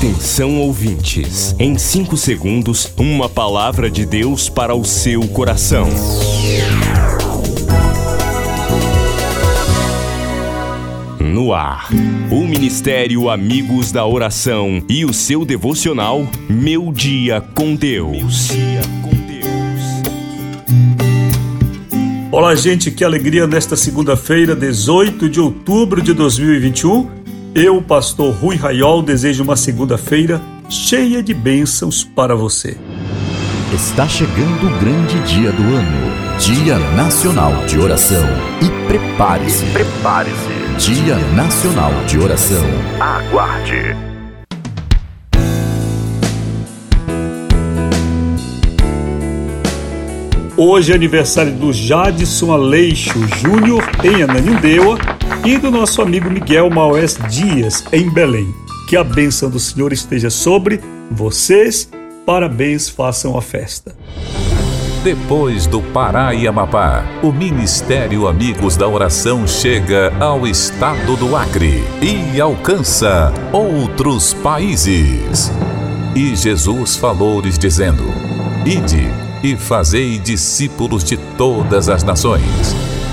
Atenção ouvintes, em 5 segundos, uma palavra de Deus para o seu coração. No ar, o Ministério Amigos da Oração e o seu devocional Meu Dia com Deus. Olá, gente, que alegria nesta segunda-feira, 18 de outubro de 2021 eu, pastor Rui Raiol, desejo uma segunda-feira cheia de bênçãos para você. Está chegando o grande dia do ano, Dia Nacional de Oração. E prepare-se. Prepare-se. Dia Nacional de Oração. Aguarde. Hoje é aniversário do Jadson Aleixo Júnior em Ananindeua e do nosso amigo Miguel Maoés Dias, em Belém. Que a bênção do Senhor esteja sobre vocês. Parabéns, façam a festa. Depois do Pará e Amapá, o Ministério Amigos da Oração chega ao estado do Acre e alcança outros países. E Jesus falou-lhes dizendo: Ide e fazei discípulos de todas as nações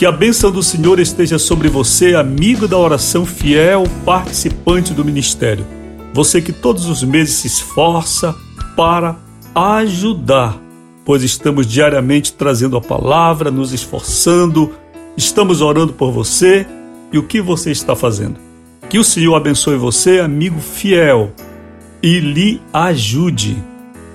Que a bênção do Senhor esteja sobre você, amigo da oração fiel, participante do ministério. Você que todos os meses se esforça para ajudar, pois estamos diariamente trazendo a palavra, nos esforçando, estamos orando por você e o que você está fazendo. Que o Senhor abençoe você, amigo fiel, e lhe ajude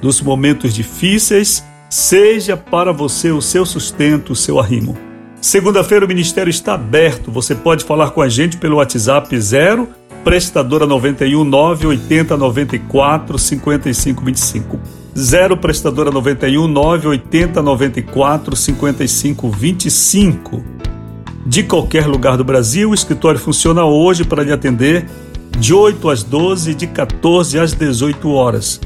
nos momentos difíceis, seja para você o seu sustento, o seu arrimo. Segunda-feira o ministério está aberto. Você pode falar com a gente pelo WhatsApp 0 prestadora 91 980 94 55 25. 0 prestadora 91 980 94 55 25. De qualquer lugar do Brasil, o escritório funciona hoje para lhe atender de 8 às 12 e de 14 às 18 horas.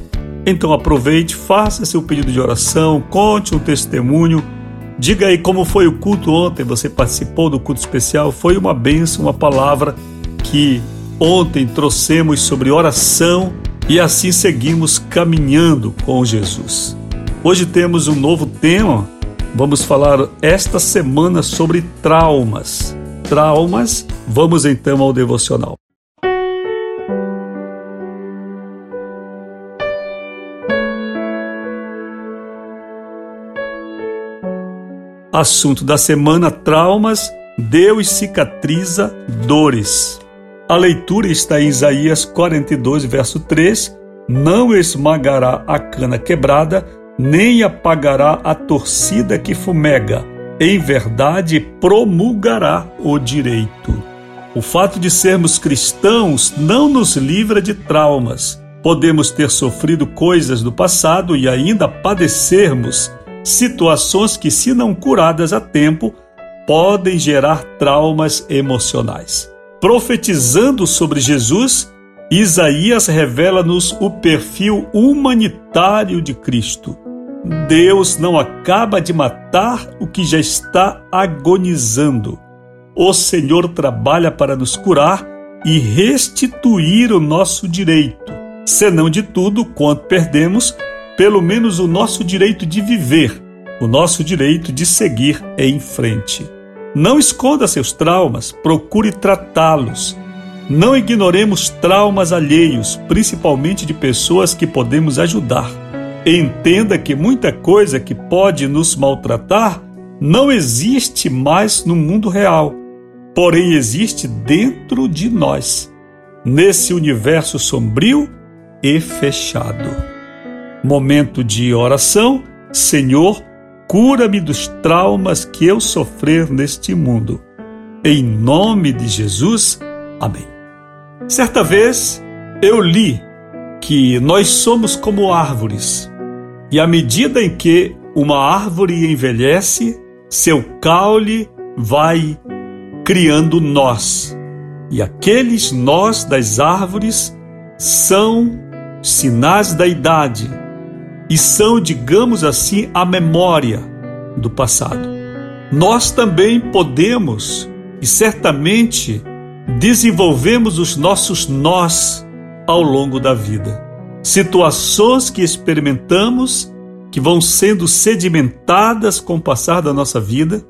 Então aproveite, faça seu pedido de oração, conte um testemunho Diga aí como foi o culto ontem. Você participou do culto especial? Foi uma bênção, uma palavra que ontem trouxemos sobre oração e assim seguimos caminhando com Jesus. Hoje temos um novo tema. Vamos falar esta semana sobre traumas. Traumas. Vamos então ao devocional. Assunto da semana: traumas. Deus cicatriza dores. A leitura está em Isaías 42, verso 3. Não esmagará a cana quebrada, nem apagará a torcida que fumega. Em verdade, promulgará o direito. O fato de sermos cristãos não nos livra de traumas. Podemos ter sofrido coisas do passado e ainda padecermos situações que, se não curadas a tempo, podem gerar traumas emocionais. Profetizando sobre Jesus, Isaías revela-nos o perfil humanitário de Cristo. Deus não acaba de matar o que já está agonizando. O Senhor trabalha para nos curar e restituir o nosso direito. senão de tudo quanto perdemos, pelo menos o nosso direito de viver, o nosso direito de seguir em frente. Não esconda seus traumas, procure tratá-los. Não ignoremos traumas alheios, principalmente de pessoas que podemos ajudar. Entenda que muita coisa que pode nos maltratar não existe mais no mundo real, porém existe dentro de nós, nesse universo sombrio e fechado. Momento de oração, Senhor, cura-me dos traumas que eu sofrer neste mundo. Em nome de Jesus, amém. Certa vez eu li que nós somos como árvores, e à medida em que uma árvore envelhece, seu caule vai criando nós. E aqueles nós das árvores são sinais da idade e são, digamos assim, a memória do passado. Nós também podemos e certamente desenvolvemos os nossos nós ao longo da vida. Situações que experimentamos que vão sendo sedimentadas com o passar da nossa vida,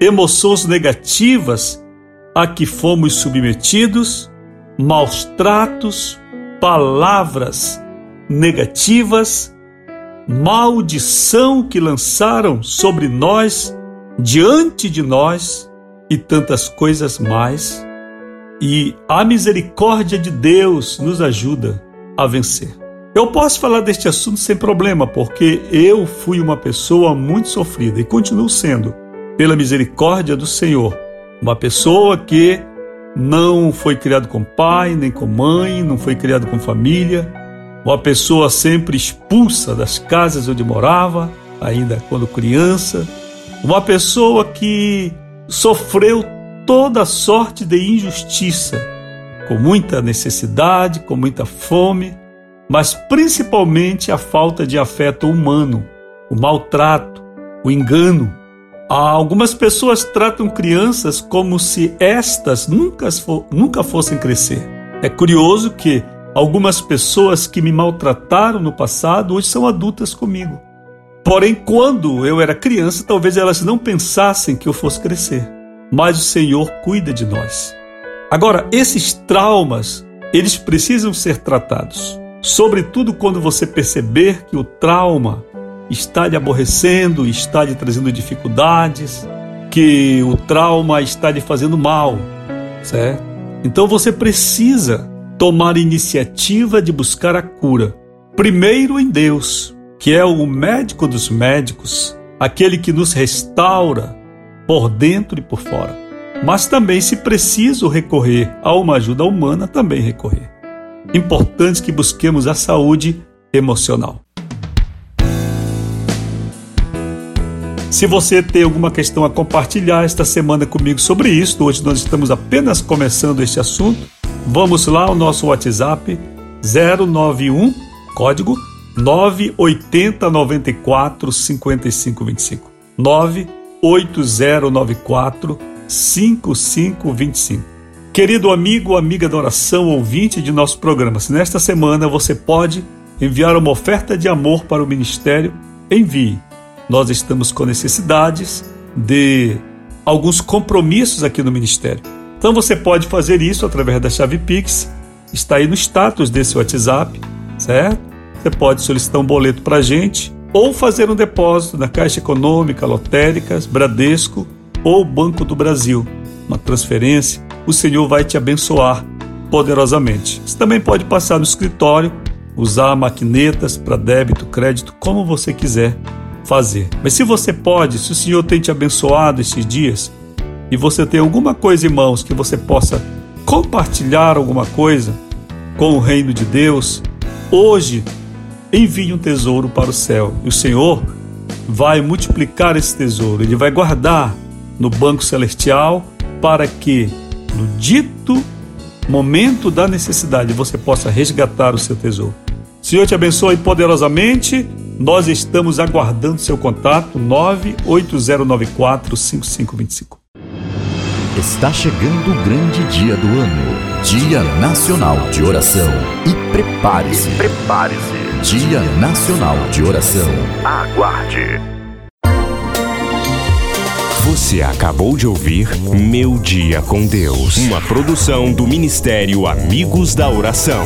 emoções negativas a que fomos submetidos, maus tratos, palavras negativas, maldição que lançaram sobre nós, diante de nós e tantas coisas mais. E a misericórdia de Deus nos ajuda a vencer. Eu posso falar deste assunto sem problema, porque eu fui uma pessoa muito sofrida e continuo sendo, pela misericórdia do Senhor. Uma pessoa que não foi criado com pai, nem com mãe, não foi criado com família, uma pessoa sempre expulsa das casas onde morava, ainda quando criança, uma pessoa que sofreu toda sorte de injustiça, com muita necessidade, com muita fome, mas principalmente a falta de afeto humano, o maltrato, o engano. Algumas pessoas tratam crianças como se estas nunca, nunca fossem crescer. É curioso que algumas pessoas que me maltrataram no passado hoje são adultas comigo. Porém, quando eu era criança, talvez elas não pensassem que eu fosse crescer. Mas o Senhor cuida de nós. Agora, esses traumas, eles precisam ser tratados. Sobretudo quando você perceber que o trauma está lhe aborrecendo, está lhe trazendo dificuldades, que o trauma está lhe fazendo mal, certo? Então você precisa tomar iniciativa de buscar a cura. Primeiro em Deus, que é o médico dos médicos, aquele que nos restaura por dentro e por fora. Mas também, se preciso recorrer a uma ajuda humana, também recorrer importante que busquemos a saúde emocional. Se você tem alguma questão a compartilhar esta semana comigo sobre isso, hoje nós estamos apenas começando este assunto, vamos lá ao nosso WhatsApp 091 código 98094 5525 98094 5525 Querido amigo, amiga da oração, ouvinte de nosso programa, se nesta semana você pode enviar uma oferta de amor para o ministério, envie. Nós estamos com necessidades de alguns compromissos aqui no ministério. Então você pode fazer isso através da chave Pix, está aí no status desse WhatsApp, certo? Você pode solicitar um boleto para a gente ou fazer um depósito na Caixa Econômica, Lotéricas, Bradesco ou Banco do Brasil, uma transferência o Senhor vai te abençoar poderosamente. Você também pode passar no escritório, usar maquinetas para débito, crédito, como você quiser fazer. Mas se você pode, se o Senhor tem te abençoado esses dias e você tem alguma coisa em mãos que você possa compartilhar alguma coisa com o reino de Deus, hoje envie um tesouro para o céu e o Senhor vai multiplicar esse tesouro, ele vai guardar no banco celestial para que no dito momento da necessidade você possa resgatar o seu tesouro. Senhor te abençoe poderosamente. Nós estamos aguardando seu contato 98094 5525. Está chegando o grande dia do ano, Dia Nacional de Oração. E prepare-se. Prepare-se. Dia Nacional de Oração. Aguarde. Você acabou de ouvir Meu Dia com Deus, uma produção do Ministério Amigos da Oração.